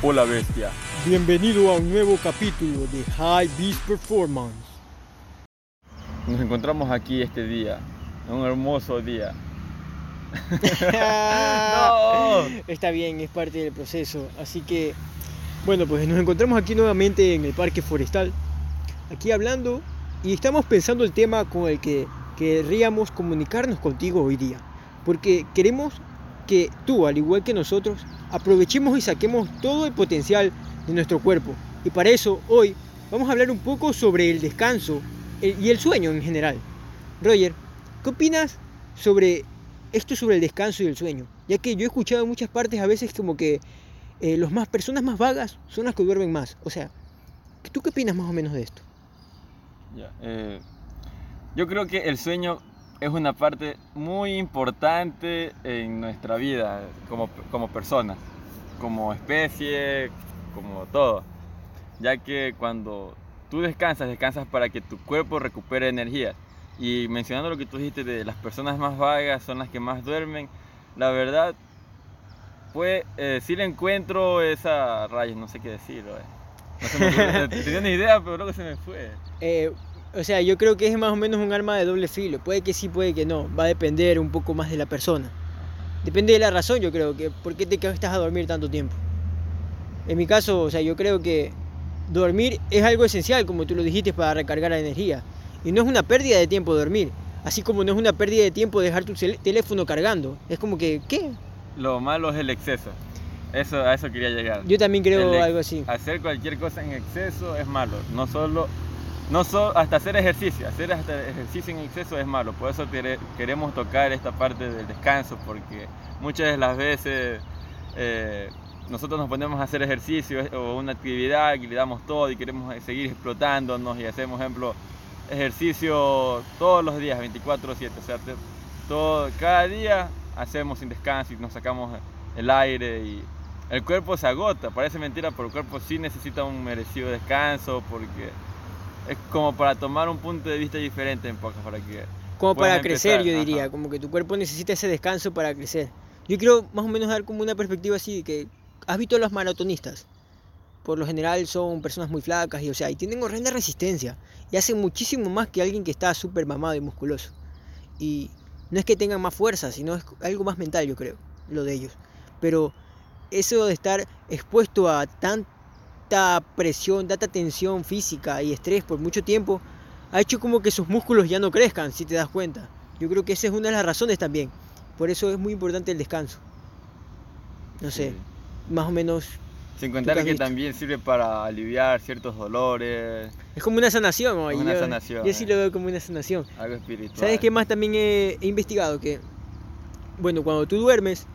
Hola bestia. Bienvenido a un nuevo capítulo de High Beast Performance. Nos encontramos aquí este día, un hermoso día. no. Está bien, es parte del proceso. Así que, bueno, pues nos encontramos aquí nuevamente en el Parque Forestal, aquí hablando y estamos pensando el tema con el que querríamos comunicarnos contigo hoy día. Porque queremos que tú, al igual que nosotros, aprovechemos y saquemos todo el potencial de nuestro cuerpo. Y para eso, hoy vamos a hablar un poco sobre el descanso y el sueño en general. Roger, ¿qué opinas sobre esto sobre el descanso y el sueño? Ya que yo he escuchado muchas partes a veces como que eh, las más personas más vagas son las que duermen más. O sea, ¿tú qué opinas más o menos de esto? Eh, yo creo que el sueño es una parte muy importante en nuestra vida como, como personas, como especie, como todo. Ya que cuando tú descansas, descansas para que tu cuerpo recupere energía. Y mencionando lo que tú dijiste de las personas más vagas son las que más duermen, la verdad, pues eh, sí le encuentro esa raya, no sé qué decir. No sé, tenía ni idea, pero luego se me fue. Eh, o sea, yo creo que es más o menos un arma de doble filo. Puede que sí, puede que no. Va a depender un poco más de la persona. Depende de la razón, yo creo, que por qué te quedas a dormir tanto tiempo. En mi caso, o sea, yo creo que dormir es algo esencial, como tú lo dijiste, para recargar la energía. Y no es una pérdida de tiempo dormir. Así como no es una pérdida de tiempo dejar tu teléfono cargando. Es como que, ¿qué? Lo malo es el exceso. Eso, a eso quería llegar. Yo también creo algo así. Hacer cualquier cosa en exceso es malo. No solo no hasta hacer ejercicio, hacer hasta ejercicio en exceso es malo, por eso queremos tocar esta parte del descanso, porque muchas de las veces eh, nosotros nos ponemos a hacer ejercicio o una actividad y le damos todo y queremos seguir explotándonos y hacemos, ejemplo, ejercicio todos los días, 24/7, o sea, todo, cada día hacemos sin descanso y nos sacamos el aire y el cuerpo se agota, parece mentira, pero el cuerpo sí necesita un merecido descanso porque es como para tomar un punto de vista diferente en pocas para que como para crecer yo diría como que tu cuerpo necesita ese descanso para crecer. Yo quiero más o menos dar como una perspectiva así que has visto a los maratonistas por lo general son personas muy flacas y o sea y tienen horrenda resistencia y hacen muchísimo más que alguien que está súper mamado y musculoso. Y no es que tengan más fuerza sino es algo más mental yo creo lo de ellos. Pero eso de estar expuesto a tan tanta presión, tanta tensión física y estrés por mucho tiempo, ha hecho como que sus músculos ya no crezcan, si te das cuenta. Yo creo que esa es una de las razones también. Por eso es muy importante el descanso. No sé, más o menos. Sin contar que también sirve para aliviar ciertos dolores. Es como una sanación, hoy. Una yo, sanación. Yo sí lo veo como una sanación. Algo espiritual. ¿Sabes qué más también he investigado? Que, bueno, cuando tú duermes,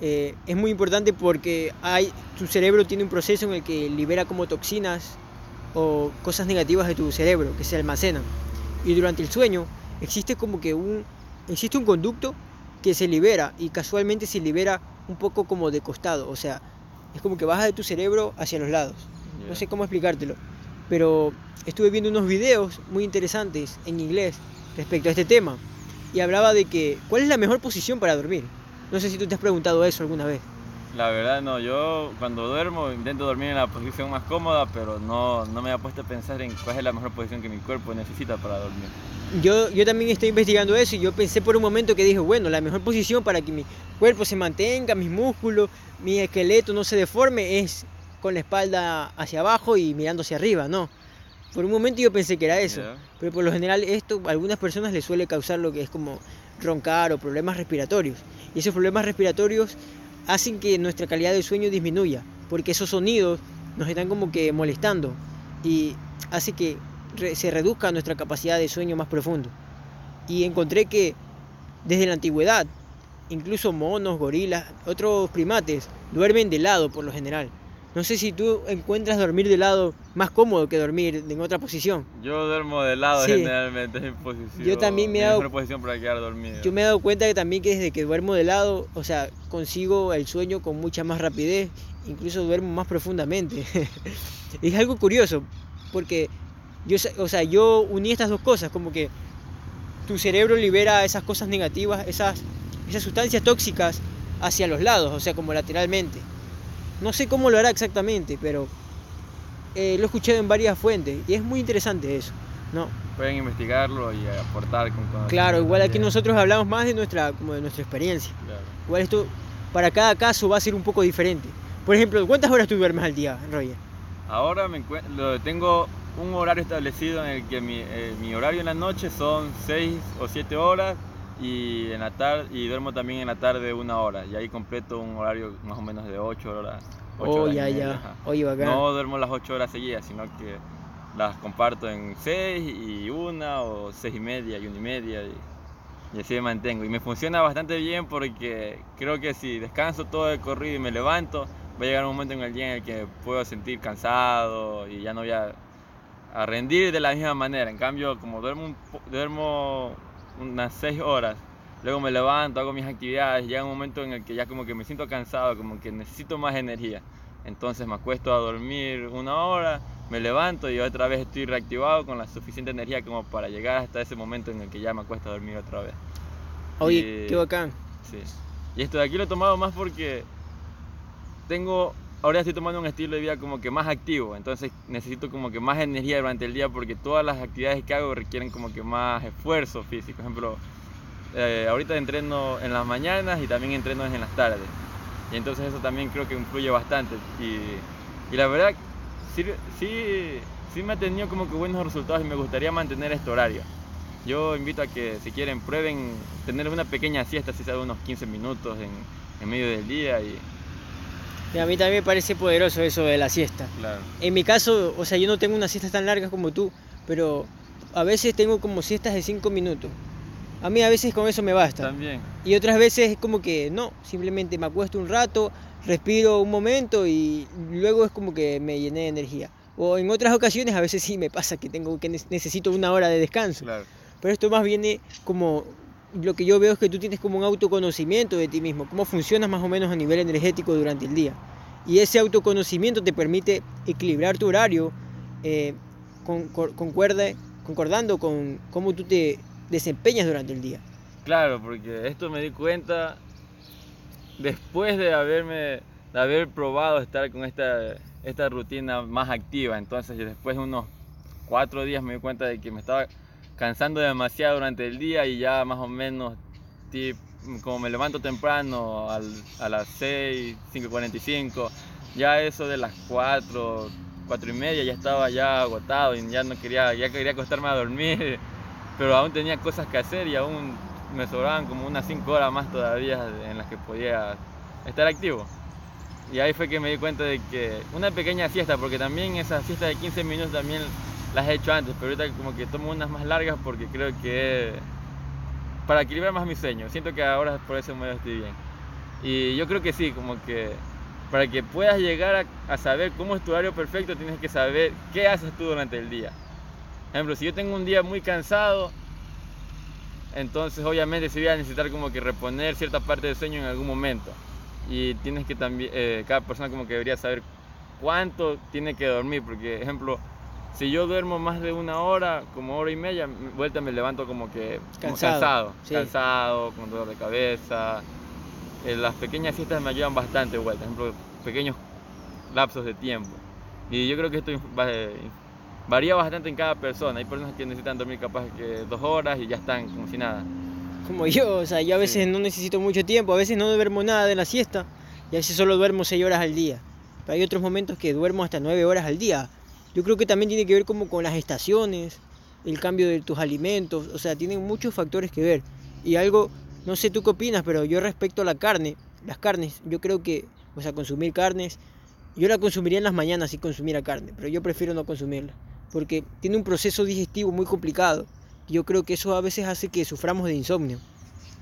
eh, es muy importante porque hay, tu cerebro tiene un proceso en el que libera como toxinas o cosas negativas de tu cerebro que se almacenan. Y durante el sueño existe como que un, existe un conducto que se libera y casualmente se libera un poco como de costado. O sea, es como que baja de tu cerebro hacia los lados. No sé cómo explicártelo. Pero estuve viendo unos videos muy interesantes en inglés respecto a este tema. Y hablaba de que, ¿cuál es la mejor posición para dormir? No sé si tú te has preguntado eso alguna vez. La verdad no, yo cuando duermo intento dormir en la posición más cómoda, pero no, no me he puesto a pensar en cuál es la mejor posición que mi cuerpo necesita para dormir. Yo, yo también estoy investigando eso y yo pensé por un momento que dije, bueno, la mejor posición para que mi cuerpo se mantenga, mis músculos, mi esqueleto no se deforme es con la espalda hacia abajo y mirando hacia arriba, ¿no? Por un momento yo pensé que era eso, pero por lo general esto a algunas personas les suele causar lo que es como roncar o problemas respiratorios. Y esos problemas respiratorios hacen que nuestra calidad de sueño disminuya, porque esos sonidos nos están como que molestando y hace que se reduzca nuestra capacidad de sueño más profundo. Y encontré que desde la antigüedad, incluso monos, gorilas, otros primates duermen de lado por lo general. No sé si tú encuentras dormir de lado más cómodo que dormir en otra posición. Yo duermo de lado generalmente en posición. Yo también me he dado posición para quedar dormido. Yo me he dado cuenta que también que desde que duermo de lado, o sea, consigo el sueño con mucha más rapidez, incluso duermo más profundamente. es algo curioso porque yo, o sea, yo uní estas dos cosas, como que tu cerebro libera esas cosas negativas, esas esas sustancias tóxicas hacia los lados, o sea, como lateralmente. No sé cómo lo hará exactamente, pero eh, lo he escuchado en varias fuentes y es muy interesante eso, ¿no? Pueden investigarlo y aportar con. Claro, igual aquí nosotros hablamos más de nuestra, como de nuestra experiencia. Claro. Igual esto para cada caso va a ser un poco diferente. Por ejemplo, ¿cuántas horas tú duermes al día, Roger? Ahora me encuent- lo- tengo un horario establecido en el que mi, eh, mi horario en la noche son 6 o 7 horas y en la tarde y duermo también en la tarde una hora y ahí completo un horario más o menos de 8 horas. ocho Oh, horas ya, ya. ajá. Oye, bacán. No duermo las 8 horas seguidas, sino que las comparto en 6 y una o 6 y media y una y media y, y así me mantengo. Y me funciona bastante bien porque creo que si descanso todo el corrido y me levanto, va a llegar un momento en el día en el que puedo sentir cansado y ya no voy a, a rendir de la misma manera. En cambio, como duermo, duermo unas 6 horas, luego me levanto, hago mis actividades, llega un momento en el que ya como que me siento cansado, como que necesito más energía. Entonces me acuesto a dormir una hora, me levanto y otra vez estoy reactivado con la suficiente energía como para llegar hasta ese momento en el que ya me acuesto a dormir otra vez. Oye, y- qué bacán. Sí. Y esto de aquí lo he tomado más porque tengo, ahora estoy tomando un estilo de vida como que más activo, entonces necesito como que más energía durante el día porque todas las actividades que hago requieren como que más esfuerzo físico. Por ejemplo, eh, ahorita entreno en las mañanas y también entreno en las tardes. Y entonces eso también creo que influye bastante. Y, y la verdad, sí, sí, sí me ha tenido como que buenos resultados y me gustaría mantener este horario. Yo invito a que si quieren prueben tener una pequeña siesta, si sea de unos 15 minutos en, en medio del día y Y a mí también me parece poderoso eso de la siesta. claro. En mi caso, o sea, yo no tengo unas siestas tan largas como tú, pero a veces tengo como siestas de 5 minutos. A mí a veces con eso me basta. También, Y otras veces es como que no, simplemente me acuesto un rato, respiro un momento y luego es como que me llené de energía. O en otras ocasiones a veces sí me pasa que tengo que ne- necesito una hora de descanso. claro. Pero esto más viene como lo que yo veo es que tú tienes como un autoconocimiento de ti mismo, cómo funcionas más o menos a nivel energético durante el día. Y ese autoconocimiento te permite equilibrar tu horario eh, con- con- concuerde- concordando con cómo tú te desempeñas durante el día. Claro, porque esto me di cuenta después de haberme de haber probado estar con esta, esta rutina más activa. Entonces, después de unos cuatro días me di cuenta de que me estaba cansando demasiado durante el día y ya más o menos, tip- como me levanto temprano al- a las 6, 5.45, ya eso de las 4, 4 y media ya estaba ya agotado y ya no quería, ya quería acostarme a dormir, pero aún tenía cosas que hacer y aún me sobraban como unas 5 horas más todavía en las que podía estar activo. Y ahí fue que me di cuenta de que una pequeña siesta, porque también esas siestas de 15 minutos también las he hecho antes, pero ahorita como que tomo unas más largas porque creo que para equilibrar más mi sueño. Siento que ahora por ese modo estoy bien. Y yo creo que sí, como que para que puedas llegar a, a saber cómo es tu horario perfecto, tienes que saber qué haces tú durante el día. Por ejemplo, si yo tengo un día muy cansado, entonces obviamente se voy a necesitar como que reponer cierta parte del sueño en algún momento. Y tienes que también, eh, cada persona como que debería saber cuánto tiene que dormir, porque ejemplo, si yo duermo más de una hora, como hora y media, vuelta me levanto como que como Cansado, cansado, sí. cansado, con dolor de cabeza. Las pequeñas siestas me ayudan bastante, vuelta, por ejemplo, pequeños lapsos de tiempo. Y yo creo que esto eh, varía bastante en cada persona. Hay personas que necesitan dormir capaz que dos horas y ya están como si nada. Como yo, o sea, yo a veces Sí. no necesito mucho tiempo, a veces no duermo nada de la siesta y a veces solo duermo 6 horas al día. Pero hay otros momentos que duermo hasta 9 horas al día. Yo creo que también tiene que ver como con las estaciones, el cambio de tus alimentos, o sea, tienen muchos factores que ver. Y algo, no sé tú qué opinas, pero yo respecto a la carne, las carnes, yo creo que, o sea, consumir carnes, yo la consumiría en las mañanas si consumiera carne, pero yo prefiero no consumirla, porque tiene un proceso digestivo muy complicado. Yo creo que eso a veces hace que suframos de insomnio.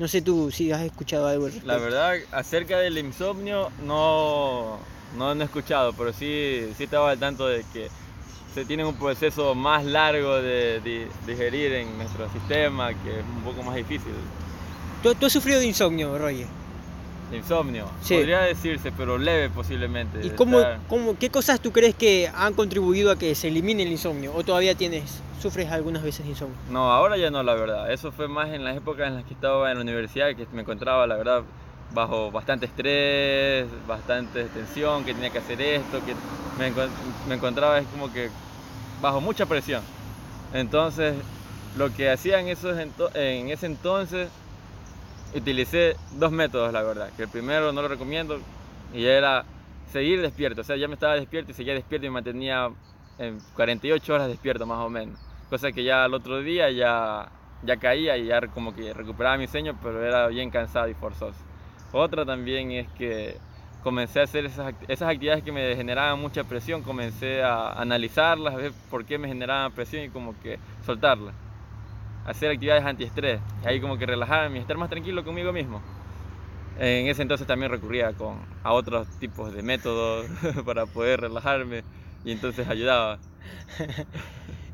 No sé tú si has escuchado algo al respecto. La verdad, acerca del insomnio no, no, no he escuchado, pero sí, sí estaba al tanto de que se tiene un proceso más largo de, de digerir en nuestro sistema, que es un poco más difícil. ¿Tú, tú has sufrido de insomnio, Roger? Insomnio, Sí. podría decirse, pero leve posiblemente. ¿Y de cómo, estar- cómo, qué cosas tú crees que han contribuido a que se elimine el insomnio? ¿O todavía tienes, sufres algunas veces de insomnio? No, ahora ya no, la verdad. Eso fue más en las épocas en las que estaba en la universidad, que me encontraba, la verdad, bajo bastante estrés, bastante tensión, que tenía que hacer esto, que me, encontraba es como que bajo mucha presión. Entonces, lo que hacía en, esos en ese entonces, utilicé dos métodos, la verdad. Que el primero no lo recomiendo y era seguir despierto. O sea, ya me estaba despierto y seguía despierto y me mantenía en 48 horas despierto más o menos. Cosa que ya al otro día ya, ya caía y ya como que recuperaba mi sueño, pero era bien cansado y forzoso. Otra también es que comencé a hacer esas, esas actividades que me generaban mucha presión, comencé a analizarlas, a ver por qué me generaban presión y como que soltarlas. Hacer actividades antiestrés, ahí como que relajarme y estar más tranquilo conmigo mismo. En ese entonces también recurría con, a otros tipos de métodos para poder relajarme y entonces ayudaba.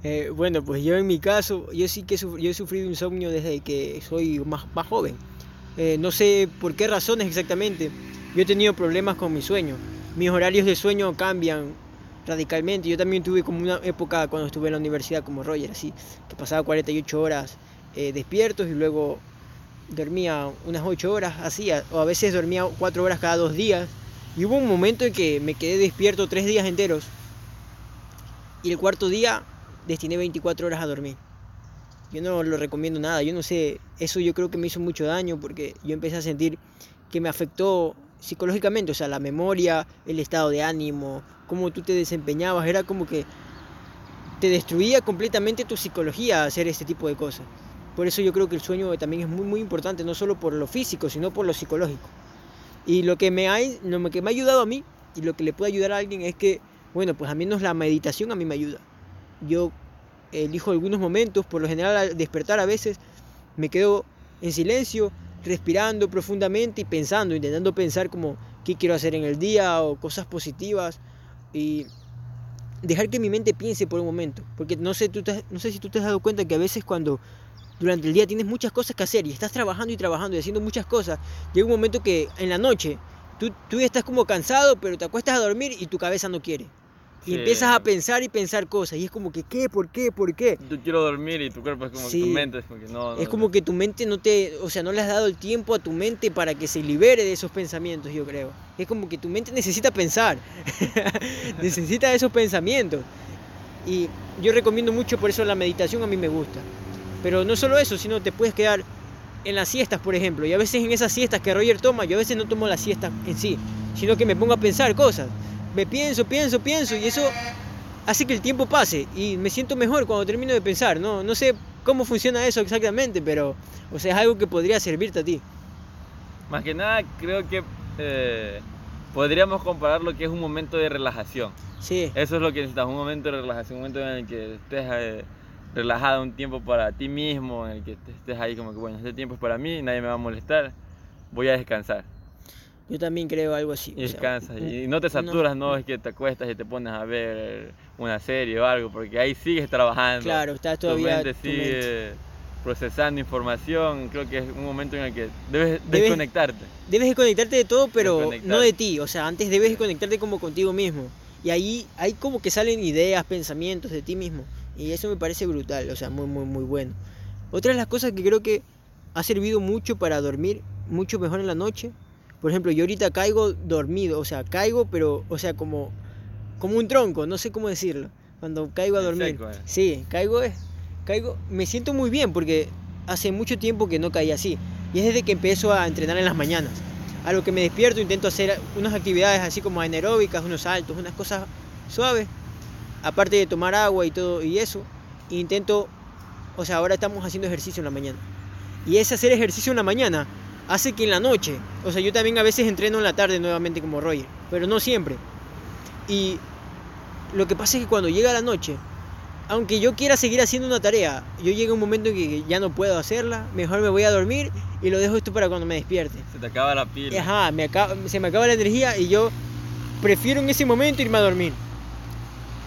Eh, bueno, pues yo en mi caso, yo sí que yo he sufrido insomnio desde que soy más, más joven. Eh, no sé por qué razones exactamente. Yo he tenido problemas con mi sueño. Mis horarios de sueño cambian radicalmente. Yo también tuve como una época cuando estuve en la universidad como Roger, así, que pasaba 48 horas eh, despiertos y luego dormía unas 8 horas, así, o a veces dormía 4 horas cada dos días. Y hubo un momento en que me quedé despierto 3 días enteros. Y el cuarto día destiné 24 horas a dormir. Yo no lo recomiendo nada, yo no sé, eso yo creo que me hizo mucho daño porque yo empecé a sentir que me afectó psicológicamente, o sea, la memoria, el estado de ánimo, cómo tú te desempeñabas, era como que te destruía completamente tu psicología hacer este tipo de cosas. Por eso yo creo que el sueño también es muy muy importante, no solo por lo físico, sino por lo psicológico. Y lo que me ha, lo que me ha ayudado a mí y lo que le puede ayudar a alguien es que, bueno, pues a menos la meditación a mí me ayuda. Yo elijo algunos momentos, por lo general al despertar a veces me quedo en silencio, respirando profundamente y pensando, intentando pensar como qué quiero hacer en el día o cosas positivas y dejar que mi mente piense por un momento, porque no sé, tú no sé si tú te has dado cuenta que a veces cuando durante el día tienes muchas cosas que hacer y estás trabajando y trabajando y haciendo muchas cosas, llega un momento que en la noche tú, tú estás como cansado, pero te acuestas a dormir y tu cabeza no quiere. Y empiezas a pensar y pensar cosas. Y es como que, ¿qué? ¿Por qué? ¿Por qué? Yo quiero dormir y tu cuerpo es como que tu mente es como que no, Es como que tu mente no te. O sea, no le has dado el tiempo a tu mente para que se libere de esos pensamientos, yo creo. Es como que tu mente necesita pensar. necesita esos pensamientos. Y yo recomiendo mucho por eso la meditación, a mí me gusta. Pero no solo eso, sino te puedes quedar en las siestas, por ejemplo. Y a veces en esas siestas que Roger toma, yo a veces no tomo la siesta en sí, sino que me pongo a pensar cosas me pienso, pienso, pienso y eso hace que el tiempo pase y me siento mejor cuando termino de pensar, ¿no? No sé cómo funciona eso exactamente, pero o sea, es algo que podría servirte a ti. Más que nada, creo que eh, podríamos comparar lo que es un momento de relajación. Sí. Eso es lo que necesitas, un momento de relajación, un momento en el que estés eh, relajado, un tiempo para ti mismo, en el que estés ahí como que, bueno, este tiempo es para mí, nadie me va a molestar, voy a descansar. Yo también creo algo así. Y descansas. y no te saturas, no, es que te acuestas y te pones a ver una serie o algo, porque ahí sigues trabajando. Claro, estás todavía. Tu mente sigue procesando información. Creo que es un momento en el que debes, desconectarte. Debes desconectarte de todo, pero no de ti. O sea, antes debes desconectarte como contigo mismo. Y ahí hay como que salen ideas, pensamientos de ti mismo. Y eso me parece brutal, o sea, muy, muy, muy bueno. Otra de las cosas que creo que ha servido mucho para dormir mucho mejor en la noche por ejemplo, yo ahorita caigo dormido, o sea, caigo, pero, o sea, como, como un tronco, no sé cómo decirlo. Cuando caigo a dormir. Eh. Sí, caigo, caigo, me siento muy bien porque hace mucho tiempo que no caía así. Y es desde que empiezo a entrenar en las mañanas. A lo que me despierto intento hacer unas actividades así como anaeróbicas, unos saltos, unas cosas suaves. Aparte de tomar agua y todo y eso, intento, o sea, ahora estamos haciendo ejercicio en la mañana. Y es hacer ejercicio en la mañana hace que en la noche, o sea, yo también a veces entreno en la tarde nuevamente como Roger, pero no siempre. Y lo que pasa es que cuando llega la noche, aunque yo quiera seguir haciendo una tarea, yo llega un momento en que ya no puedo hacerla, mejor me voy a dormir y lo dejo esto para cuando me despierte. Se te acaba la pila. Ajá, se me acaba la energía y yo prefiero en ese momento irme a dormir.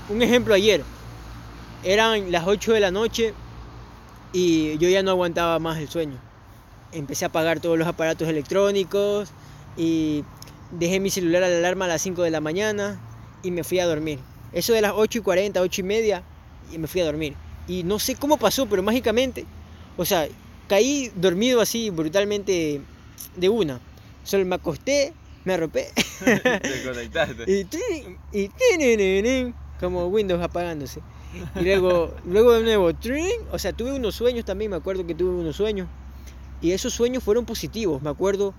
Un ejemplo ayer, eran las 8 de la noche y yo ya no aguantaba más el sueño empecé a apagar todos los aparatos electrónicos y dejé mi celular a la alarma a las 5 de la mañana y me fui a dormir. Eso de las 8 y 40, 8 y media, y me fui a dormir. Y no sé cómo pasó, pero mágicamente, o sea, caí dormido así brutalmente de una. Solo me acosté, me arropé. Te conectaste. y, trin, y trin, como Windows apagándose. Y luego, luego de nuevo, trin, o sea, tuve unos sueños también, me acuerdo que tuve unos sueños. Y esos sueños fueron positivos, me acuerdo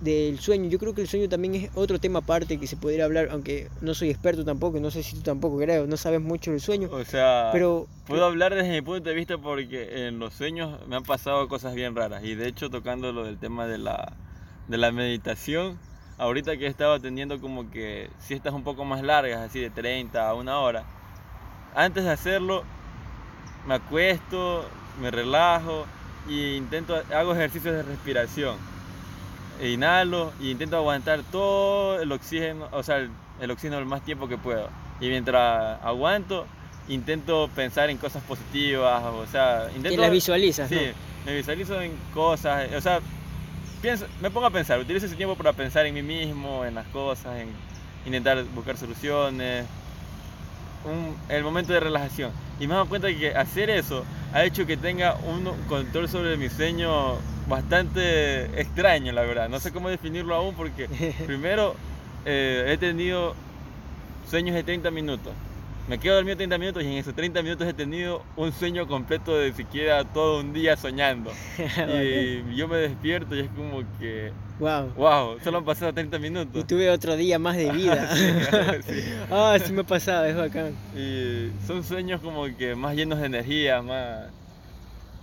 del sueño. Yo creo que el sueño también es otro tema aparte que se podría hablar, aunque no soy experto tampoco, no sé si tú tampoco creo, no sabes mucho del sueño. O sea, pero puedo hablar desde mi punto de vista porque en los sueños me han pasado cosas bien raras. Y de hecho, tocando lo del tema de la, de la meditación, ahorita que he estado teniendo como que siestas un poco más largas, así de 30 a una hora, antes de hacerlo, me acuesto, me relajo e intento, hago ejercicios de respiración inhalo y intento aguantar todo el oxígeno, o sea, el, oxígeno el más tiempo que puedo. Y mientras aguanto, intento pensar en cosas positivas, o sea, intento... Que las visualizas, Sí, me visualizo en cosas, o sea, pienso, me pongo a pensar, utilizo ese tiempo para pensar en mí mismo, en las cosas, en intentar buscar soluciones, el momento de relajación. Y me he dado cuenta que hacer eso ha hecho que tenga un control sobre mi sueño bastante extraño, la verdad. No sé cómo definirlo aún porque primero eh, he tenido sueños de 30 minutos. Me quedo dormido 30 minutos y en esos 30 minutos he tenido un sueño completo de siquiera todo un día soñando. y yo me despierto y es como que... Wow. Wow, solo han pasado 30 minutos. Y tuve otro día más de vida. Ah, sí. me ha pasado, es bacán. Y son sueños como que más llenos de energía, más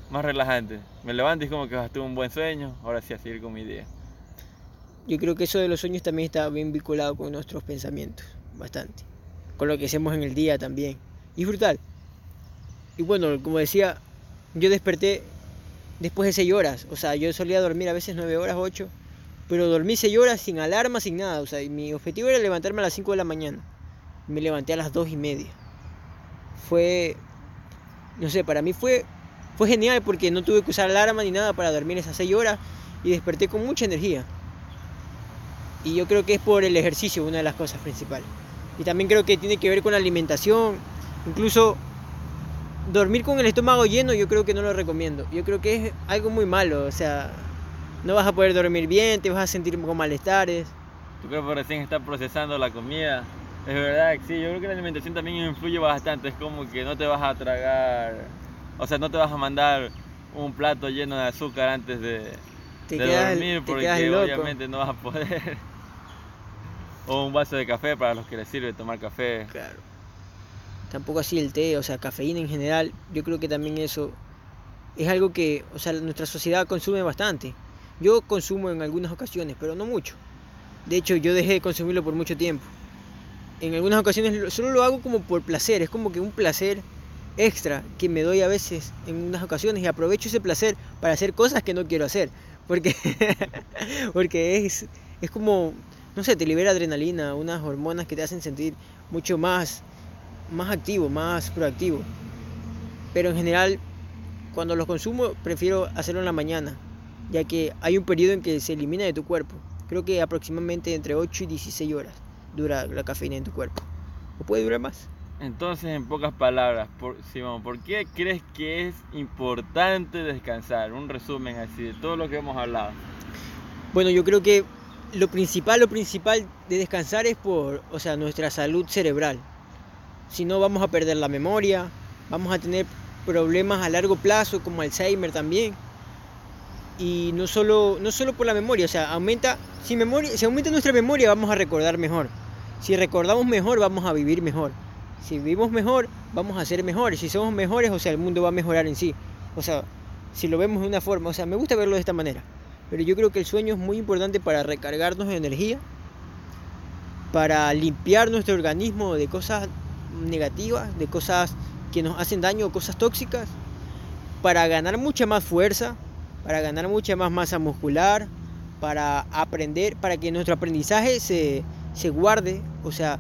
más relajante. Me levanto y es como que tuve un buen sueño, ahora sí a seguir con mi día. Yo creo que eso de los sueños también está bien vinculado con nuestros pensamientos, bastante. Lo que hacemos en el día también. Y es brutal. Y bueno, como decía, yo desperté después de 6 horas. O sea, yo solía dormir a veces 9 horas, 8. Pero dormí 6 horas sin alarma, sin nada. O sea, mi objetivo era levantarme a las 5 de la mañana. Me levanté a las 2 y media. Fue, no sé, para mí fue fue genial porque no tuve que usar alarma ni nada para dormir esas 6 horas y desperté con mucha energía. Y yo creo que es por el ejercicio una de las cosas principales. Y también creo que tiene que ver con la alimentación. Incluso dormir con el estómago lleno yo creo que no lo recomiendo. Yo creo que es algo muy malo. O sea, no vas a poder dormir bien, te vas a sentir con malestares. Tu cuerpo recién está procesando la comida. Es verdad, sí, yo creo que la alimentación también influye bastante. Es como que no te vas a tragar o sea, no te vas a mandar un plato lleno de azúcar antes de, dormir porque obviamente no vas a poder. o un vaso de café para los que les sirve tomar café. Claro. Tampoco así el té, o sea, cafeína en general. Yo creo que también eso es algo que, o sea, nuestra sociedad consume bastante. Yo consumo en algunas ocasiones, pero no mucho. De hecho, yo dejé de consumirlo por mucho tiempo. En algunas ocasiones solo lo hago como por placer, es como que un placer extra que me doy a veces en unas ocasiones y aprovecho ese placer para hacer cosas que no quiero hacer. Porque, porque es, es como, no sé, te libera adrenalina, unas hormonas que te hacen sentir mucho más, más activo, más proactivo. Pero en general, cuando los consumo, prefiero hacerlo en la mañana, ya que hay un periodo en que se elimina de tu cuerpo. Creo que aproximadamente entre 8 y 16 horas dura la cafeína en tu cuerpo. O puede durar más. Entonces, en pocas palabras, por, Simón, ¿por qué crees que es importante descansar? Un resumen así de todo lo que hemos hablado. Bueno, yo creo que lo principal, lo principal de descansar es por, o sea, nuestra salud cerebral. Si no, vamos a perder la memoria, vamos a tener problemas a largo plazo como Alzheimer también. Y no solo, no solo por la memoria, o sea, aumenta, si, memoria, si aumenta nuestra memoria vamos a recordar mejor. Si recordamos mejor, vamos a vivir mejor. Si vivimos mejor, vamos a ser mejores. Si somos mejores, o sea, el mundo va a mejorar en sí. O sea, si lo vemos de una forma, o sea, me gusta verlo de esta manera. Pero yo creo que el sueño es muy importante para recargarnos de energía, para limpiar nuestro organismo de cosas negativas, de cosas que nos hacen daño, cosas tóxicas, para ganar mucha más fuerza, para ganar mucha más masa muscular, para aprender, para que nuestro aprendizaje se, se guarde, o sea,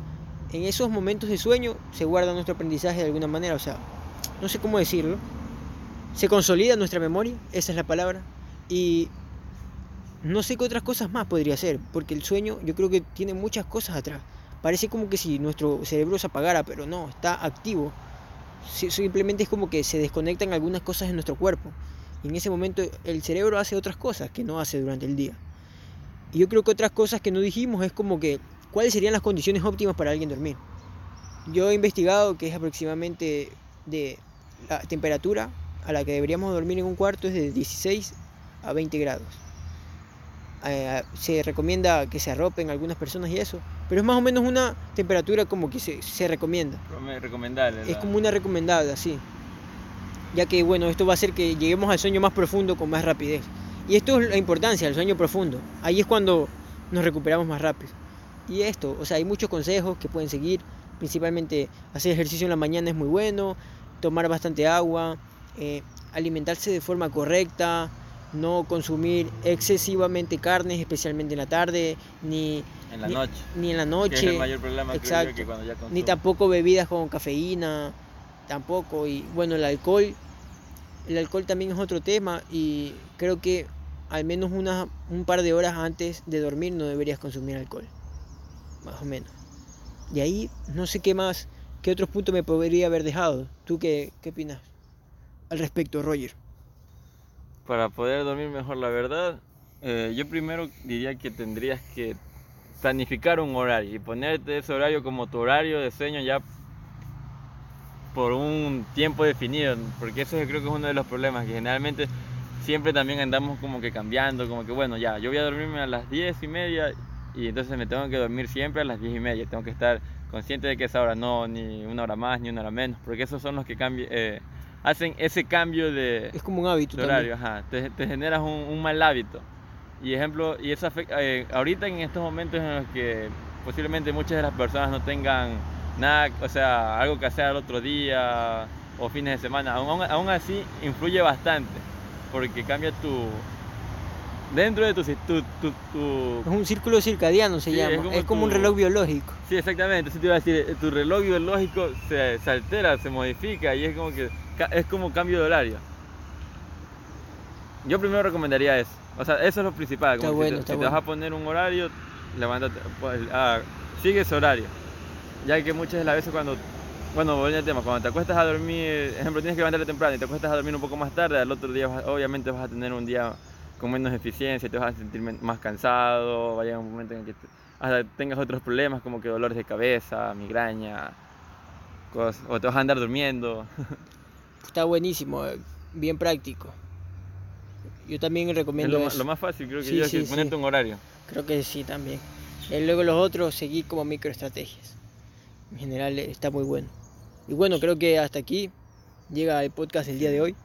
en esos momentos de sueño se guarda nuestro aprendizaje de alguna manera, o sea, no sé cómo decirlo. Se consolida nuestra memoria, esa es la palabra, y no sé qué otras cosas más podría ser, porque el sueño yo creo que tiene muchas cosas atrás. Parece como que si nuestro cerebro se apagara, pero no, está activo. Simplemente es como que se desconectan algunas cosas de nuestro cuerpo. Y en ese momento el cerebro hace otras cosas que no hace durante el día. Y yo creo que otras cosas que no dijimos es como que cuáles serían las condiciones óptimas para alguien dormir. Yo he investigado que es aproximadamente de la temperatura a la que deberíamos dormir en un cuarto es de 16 a 20 grados. Eh, se recomienda que se arropen algunas personas y eso, pero es más o menos una temperatura como que se, se recomienda. Recomendable. Es como una recomendada, sí. Ya que bueno, esto va a hacer que lleguemos al sueño más profundo con más rapidez. Y esto es la importancia del sueño profundo. Ahí es cuando nos recuperamos más rápido. Y esto, o sea, hay muchos consejos que pueden seguir. Principalmente hacer ejercicio en la mañana es muy bueno, tomar bastante agua, eh, alimentarse de forma correcta, no consumir excesivamente carnes, especialmente en la tarde, ni en la noche. Ni en la noche. es el mayor problema Exacto. que cuando ya Ni tampoco bebidas con cafeína, tampoco. Y bueno, el alcohol, el alcohol también es otro tema y creo que al menos una, un par de horas antes de dormir no deberías consumir alcohol. Más o menos. Y ahí no sé qué más, qué otros puntos me podría haber dejado. ¿Tú qué, qué opinas al respecto, Roger? Para poder dormir mejor, la verdad, eh, yo primero diría que tendrías que planificar un horario y ponerte ese horario como tu horario de sueño ya por un tiempo definido, porque eso yo creo que es uno de los problemas, que generalmente siempre también andamos como que cambiando, como que bueno, ya, yo voy a dormirme a las 10 y media y entonces me tengo que dormir siempre a las 10 y media, tengo que estar consciente de que esa hora no, ni una hora más, ni una hora menos, porque esos son los que cambian, eh, hacen ese cambio de, es como un hábito horario, ajá, te, generas un, mal hábito. Y ejemplo, y eso afecta, eh, ahorita en estos momentos en los que posiblemente muchas de las personas no tengan nada, o sea, algo que hacer el otro día o fines de semana, aún, aún así influye bastante, porque cambia tu, dentro de tu, tu, tu, Es un círculo circadiano se llama, es como, un reloj biológico. Sí, exactamente, eso te iba a decir, eh, tu reloj biológico se, se, altera, se modifica y es como que es como cambio de horario. Yo primero recomendaría eso. O sea, eso es lo principal. Como si, te, vas a poner un horario, levántate, pues, ah, sigue ese horario. Ya que muchas de las veces cuando, bueno, volviendo al tema, cuando te acuestas a dormir, ejemplo, tienes que levantarte temprano y te acuestas a dormir un poco más tarde, al otro día obviamente vas a tener un día con menos eficiencia, te vas a sentir más cansado, va a llegar un momento en que hasta tengas otros problemas como que dolores de cabeza, migraña, cosas, o te vas a andar durmiendo. Está buenísimo, eh, bien práctico. Yo también recomiendo lo, lo, más fácil, creo que yo, es ponerte un horario. Creo que sí, también. Y luego los otros, seguir como microestrategias. En general eh, está muy bueno. Y bueno, creo que hasta aquí llega el podcast el día de hoy.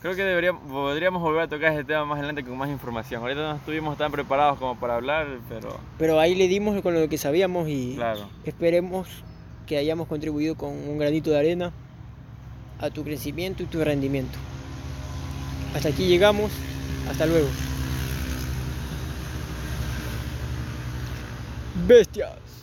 Creo que deberíamos, podríamos volver a tocar este tema más adelante con más información. Ahorita no estuvimos tan preparados como para hablar, pero... Pero ahí le dimos con lo que sabíamos y claro. esperemos que hayamos contribuido con un granito de arena a tu crecimiento y tu rendimiento. Hasta aquí llegamos. Hasta luego. Bestias.